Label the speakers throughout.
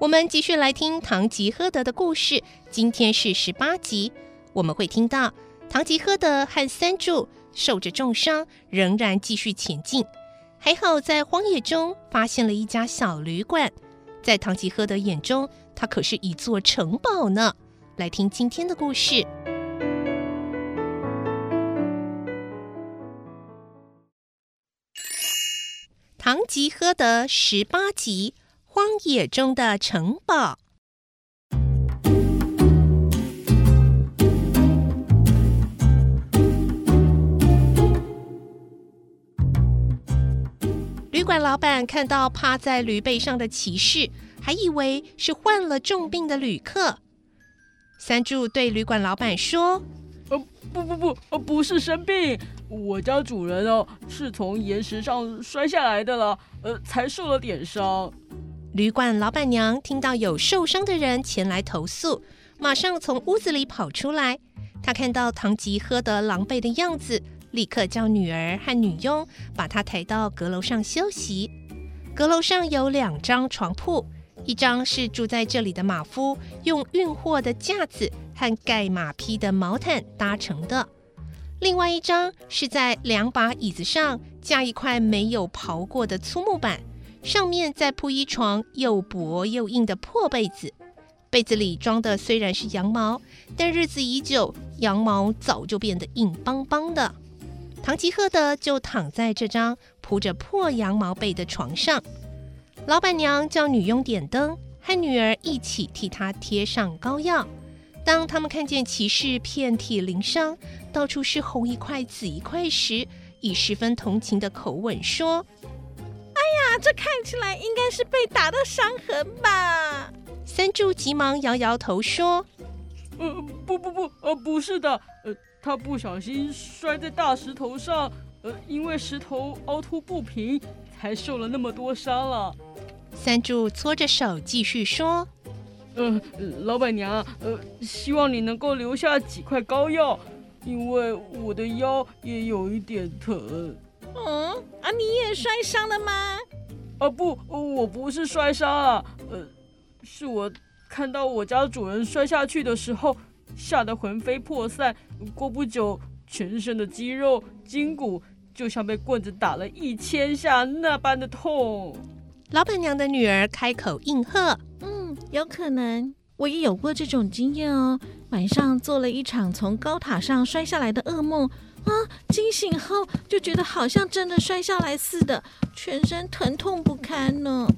Speaker 1: 我们继续来听《堂吉诃德》的故事。今天是十八集，我们会听到堂吉诃德和三柱受着重伤，仍然继续前进。还好在荒野中发现了一家小旅馆，在堂吉诃德眼中，它可是一座城堡呢。来听今天的故事。堂吉诃德十八集：荒野中的城堡。旅馆老板看到趴在驴背上的骑士，还以为是患了重病的旅客。三柱对旅馆老板说：“
Speaker 2: 呃，不不不，呃，不是生病。”我家主人哦，是从岩石上摔下来的了，呃，才受了点伤。
Speaker 1: 旅馆老板娘听到有受伤的人前来投诉，马上从屋子里跑出来。她看到堂吉喝得狼狈的样子，立刻叫女儿和女佣把他抬到阁楼上休息。阁楼上有两张床铺，一张是住在这里的马夫用运货的架子和盖马匹的毛毯搭成的。另外一张是在两把椅子上架一块没有刨过的粗木板，上面再铺一床又薄又硬的破被子。被子里装的虽然是羊毛，但日子已久，羊毛早就变得硬邦邦的。唐吉诃德就躺在这张铺着破羊毛被的床上。老板娘叫女佣点灯，和女儿一起替他贴上膏药。当他们看见骑士遍体鳞伤，到处是红一块紫一块时，以十分同情的口吻
Speaker 3: 说：“呀，这看起来应该是被打的伤痕吧？”
Speaker 1: 三柱急忙摇摇头说：“
Speaker 2: 呃，不不不，呃，不是的，呃，他不小心摔在大石头上，呃，因为石头凹凸不平，才受了那么多伤了。”
Speaker 1: 三柱搓着手继续说。
Speaker 2: 呃，老板娘，呃，希望你能够留下几块膏药，因为我的腰也有一点疼。
Speaker 3: 你也摔伤了吗？
Speaker 2: 啊，不，我不是摔伤啊，呃，是我看到我家主人摔下去的时候，吓得魂飞魄散，过不久，全身的肌肉筋骨就像被棍子打了一千下那般的痛。
Speaker 1: 老板娘的女儿开口应和。
Speaker 3: 嗯有可能，我也有过这种经验哦。晚上做了一场从高塔上摔下来的噩梦啊，惊醒后就觉得好像真的摔下来似的，全身疼痛不堪呢。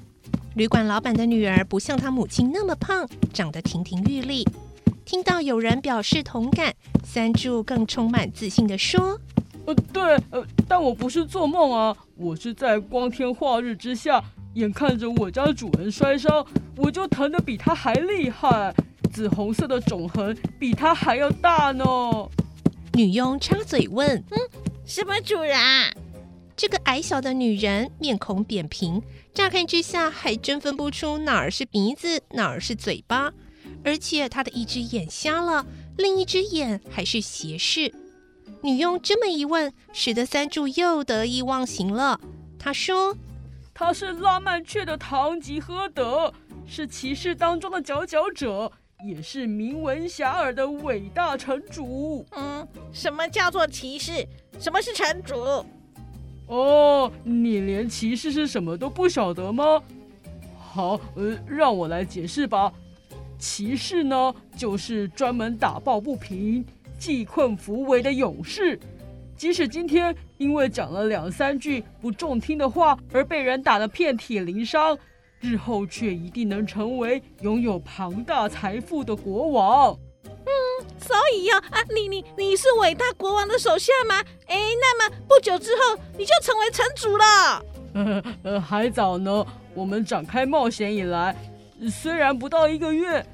Speaker 1: 旅馆老板的女儿不像她母亲那么胖，长得亭亭玉立。听到有人表示同感，三柱更充满自信地说：“
Speaker 2: 呃，对，呃，但我不是做梦啊，我是在光天化日之下。”眼看着我家主人摔伤，我就疼得比他还厉害，紫红色的肿痕比他还要大呢。
Speaker 1: 女佣插嘴问：“
Speaker 3: 嗯，什么主人？”
Speaker 1: 这个矮小的女人面孔扁平，乍看之下还真分不出哪儿是鼻子，哪儿是嘴巴，而且她的一只眼瞎了，另一只眼还是斜视。女佣这么一问，使得三柱又得意忘形了。他说。
Speaker 2: 他是拉曼雀的堂吉诃德，是骑士当中的佼佼者，也是名闻遐迩的伟大城主。
Speaker 3: 嗯，什么叫做骑士？什么是城主？
Speaker 2: 哦，你连骑士是什么都不晓得吗？好，呃，让我来解释吧。骑士呢，就是专门打抱不平、济困扶危的勇士。即使今天因为讲了两三句不中听的话而被人打得遍体鳞伤，日后却一定能成为拥有庞大财富的国王。
Speaker 3: 嗯，所以呀、哦，啊，你你你是伟大国王的手下吗？哎，那么不久之后你就成为城主了。
Speaker 2: 呃呃，还早呢。我们展开冒险以来，虽然不到一个月，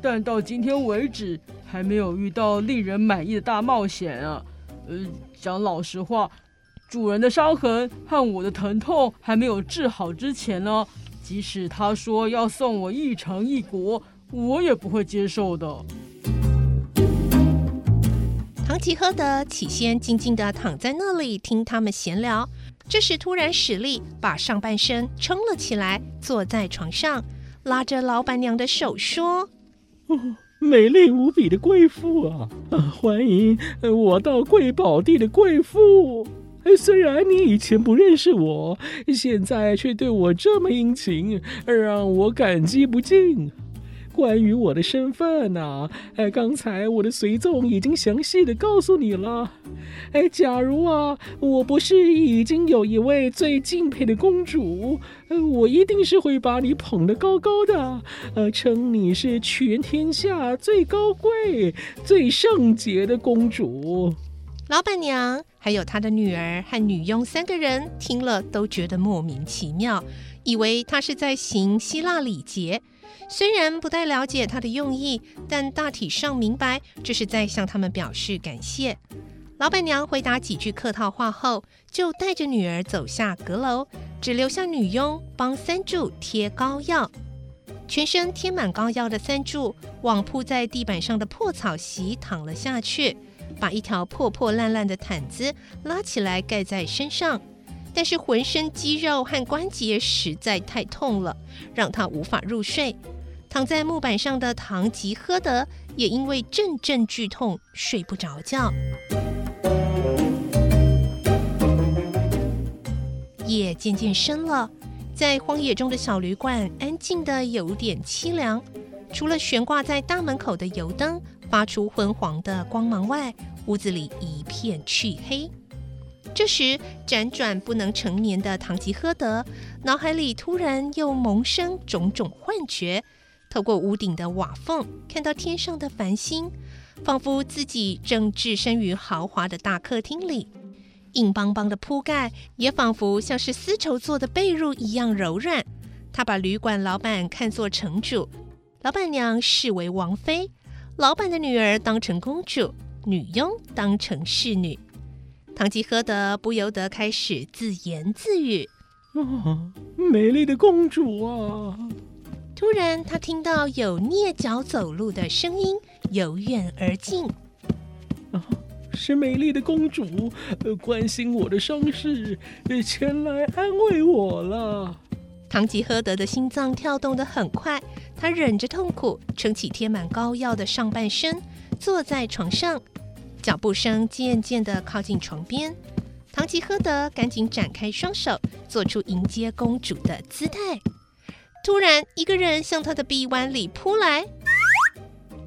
Speaker 2: 但到今天为止还没有遇到令人满意的大冒险啊。呃，讲老实话，主人的伤痕和我的疼痛还没有治好之前呢，即使他说要送我一城一国，我也不会接受的。
Speaker 1: 唐吉诃德起先静静地躺在那里听他们闲聊，这时突然使力把上半身撑了起来，坐在床上，拉着老板娘的手说：“
Speaker 4: 哦，美丽无比的贵妇啊，啊，欢迎我到贵宝地的贵妇。虽然你以前不认识我，现在却对我这么殷勤，让我感激不尽。”关于我的身份呢、哎，刚才我的随从已经详细的告诉你了。哎，假如啊，我不是已经有一位最敬佩的公主，我一定是会把你捧得高高的，呃，称你是全天下最高贵、最圣洁的公主。
Speaker 1: 老板娘还有他的女儿和女佣三个人听了都觉得莫名其妙，以为他是在行希腊礼节。虽然不太了解他的用意，但大体上明白这是在向他们表示感谢。老板娘回答几句客套话后，就带着女儿走下阁楼，只留下女佣帮三柱贴膏药。全身贴满膏药的三柱往铺在地板上的破草席躺了下去，把一条破破烂烂的毯子拉起来盖在身上。但是浑身肌肉和关节实在太痛了，让他无法入睡。躺在木板上的唐吉诃德也因为阵阵剧痛睡不着觉。夜渐渐深了，在荒野中的小旅馆安静的有点凄凉，除了悬挂在大门口的油灯发出昏黄的光芒外，屋子里一片黢黑。这时，辗转不能成眠的唐吉诃德脑海里突然又萌生种种幻觉。透过屋顶的瓦缝，看到天上的繁星，仿佛自己正置身于豪华的大客厅里。硬邦邦的铺盖也仿佛像是丝绸做的被褥一样柔软。他把旅馆老板看作城主，老板娘视为王妃，老板的女儿当成公主，女佣当成侍女。唐吉诃德不由得开始自言自语：“
Speaker 4: 啊，美丽的公主啊！”
Speaker 1: 突然，他听到有蹑脚走路的声音由远而近。
Speaker 4: 啊，是美丽的公主，呃，关心我的伤势，前来安慰我了。
Speaker 1: 唐吉诃德的心脏跳动得很快，他忍着痛苦，撑起贴满膏药的上半身，坐在床上。脚步声渐渐地靠近床边，唐吉诃德赶紧展开双手，做出迎接公主的姿态。突然，一个人向他的臂弯里扑来，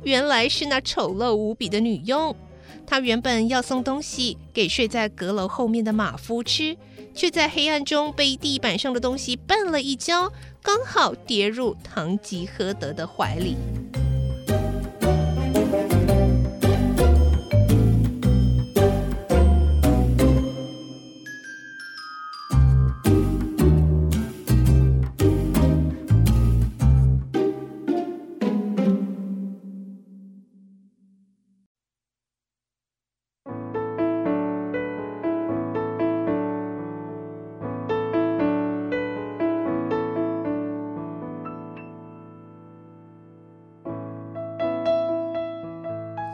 Speaker 1: 原来是那丑陋无比的女佣。他原本要送东西给睡在阁楼后面的马夫吃，却在黑暗中被地板上的东西绊了一跤，刚好跌入唐吉诃德的怀里。